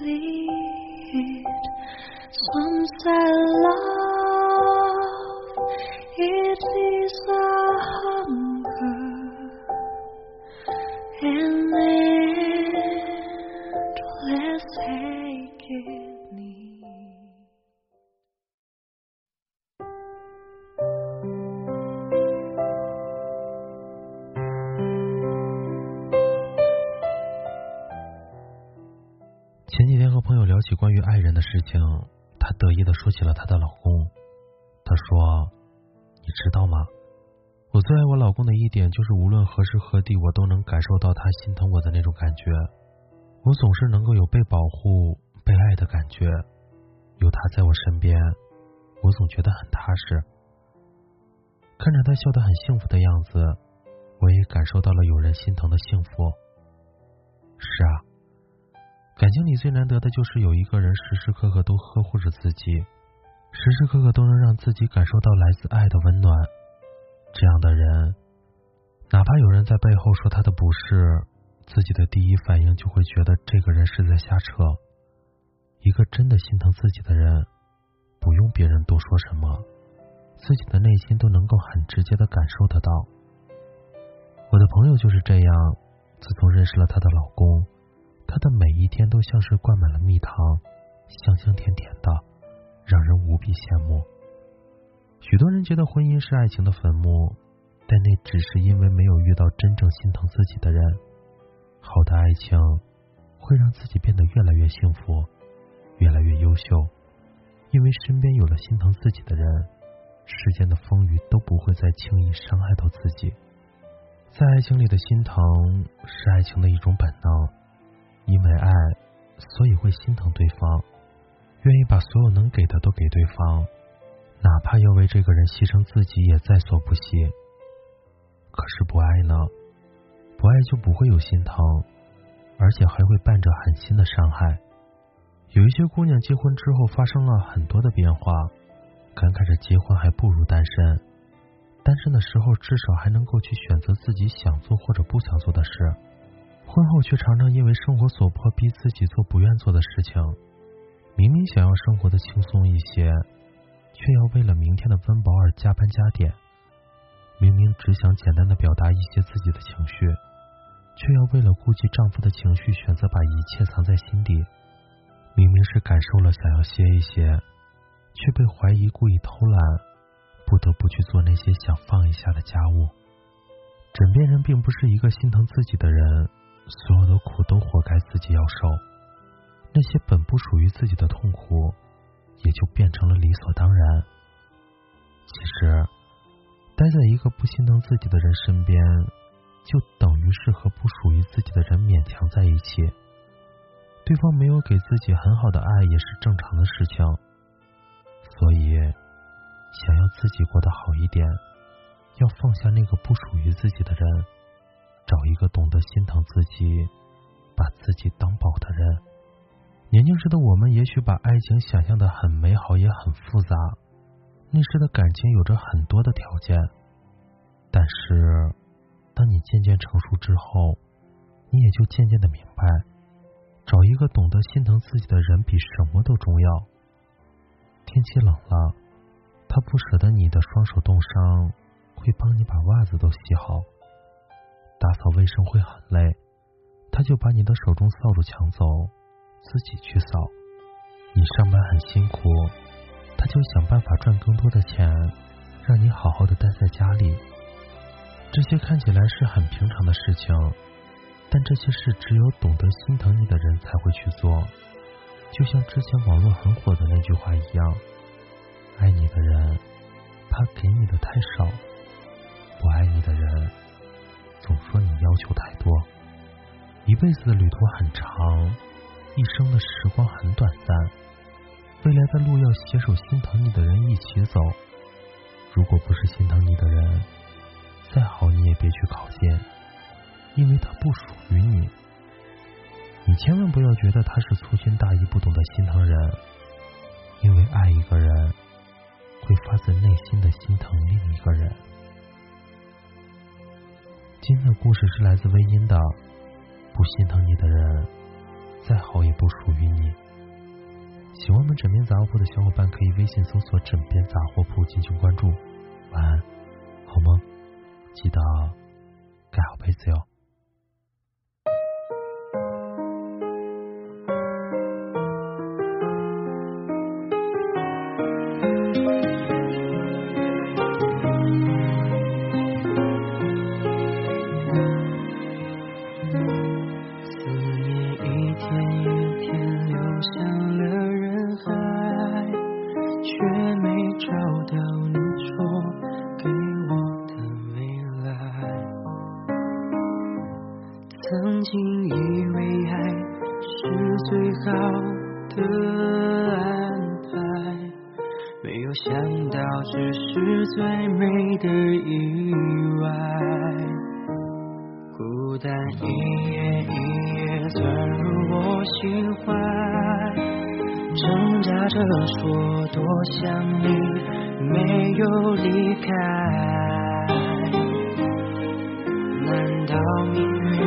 Some say love, 聊起关于爱人的事情，她得意的说起了她的老公。她说：“你知道吗？我最爱我老公的一点就是，无论何时何地，我都能感受到他心疼我的那种感觉。我总是能够有被保护、被爱的感觉。有他在我身边，我总觉得很踏实。看着他笑得很幸福的样子，我也感受到了有人心疼的幸福。是啊。”感情里最难得的就是有一个人时时刻刻都呵护着自己，时时刻刻都能让自己感受到来自爱的温暖。这样的人，哪怕有人在背后说他的不是，自己的第一反应就会觉得这个人是在瞎扯。一个真的心疼自己的人，不用别人多说什么，自己的内心都能够很直接的感受得到。我的朋友就是这样，自从认识了她的老公。她的每一天都像是灌满了蜜糖，香香甜甜的，让人无比羡慕。许多人觉得婚姻是爱情的坟墓，但那只是因为没有遇到真正心疼自己的人。好的爱情会让自己变得越来越幸福，越来越优秀，因为身边有了心疼自己的人，世间的风雨都不会再轻易伤害到自己。在爱情里的心疼是爱情的一种本能。因为爱，所以会心疼对方，愿意把所有能给的都给对方，哪怕要为这个人牺牲自己也在所不惜。可是不爱呢？不爱就不会有心疼，而且还会伴着狠心的伤害。有一些姑娘结婚之后发生了很多的变化，感慨着结婚还不如单身。单身的时候至少还能够去选择自己想做或者不想做的事。婚后却常常因为生活所迫逼自己做不愿做的事情，明明想要生活的轻松一些，却要为了明天的温饱而加班加点；明明只想简单的表达一些自己的情绪，却要为了顾及丈夫的情绪选择把一切藏在心底；明明是感受了想要歇一歇，却被怀疑故意偷懒，不得不去做那些想放一下的家务。枕边人并不是一个心疼自己的人。所有的苦都活该自己要受，那些本不属于自己的痛苦，也就变成了理所当然。其实，待在一个不心疼自己的人身边，就等于是和不属于自己的人勉强在一起。对方没有给自己很好的爱，也是正常的事情。所以，想要自己过得好一点，要放下那个不属于自己自己、把自己当宝的人。年轻时的我们，也许把爱情想象的很美好，也很复杂。那时的感情有着很多的条件，但是当你渐渐成熟之后，你也就渐渐的明白，找一个懂得心疼自己的人比什么都重要。天气冷了，他不舍得你的双手冻伤，会帮你把袜子都洗好。打扫卫生会很累，他就把你的手中扫帚抢走，自己去扫。你上班很辛苦，他就想办法赚更多的钱，让你好好的待在家里。这些看起来是很平常的事情，但这些事只有懂得心疼你的人才会去做。就像之前网络很火的那句话一样：爱你的人他给你的太少，不爱你的人。总说你要求太多，一辈子的旅途很长，一生的时光很短暂，未来的路要携手心疼你的人一起走。如果不是心疼你的人，再好你也别去考验，因为他不属于你。你千万不要觉得他是粗心大意、不懂得心疼人，因为爱一个人会发自内心的心疼另一个人。今天的故事是来自微音的，不心疼你的人，再好也不属于你。喜欢我们枕边杂货铺的小伙伴可以微信搜索“枕边杂货铺”进行关注。晚安，好梦，记得盖好被子哟。没有想到只是最美的意外。孤单一夜一夜钻入我心怀，挣扎着说多想你，没有离开。难道命运？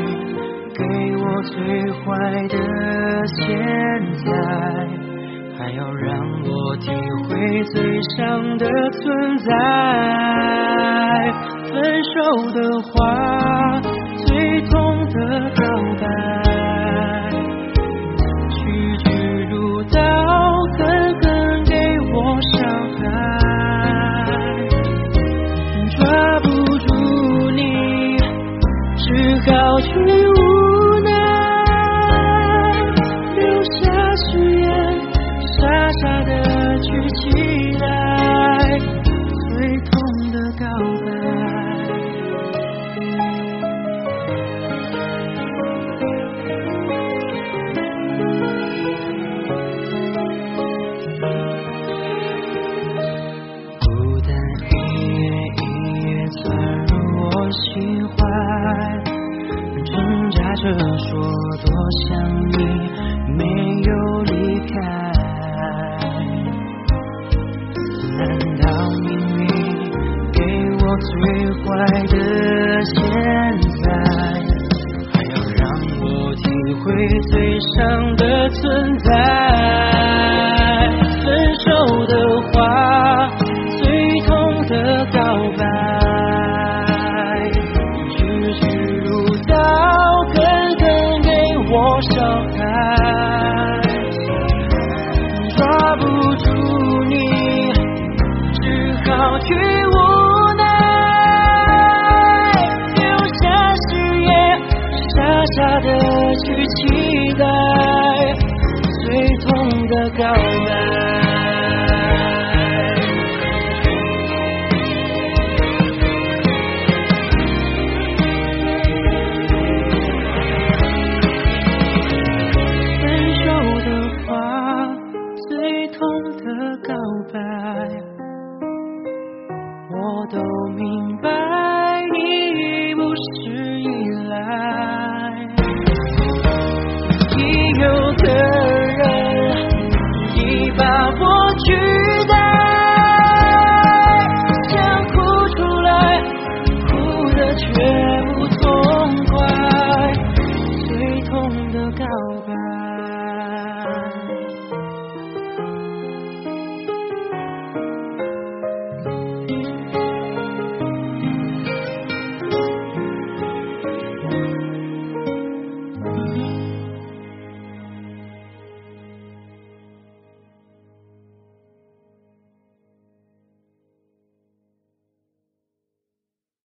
给我最坏的现在，还要让我体会最伤的存在。分手的话，最坏的现在，还要让我体会最伤的存在？傻的去期待最痛的告白，把过去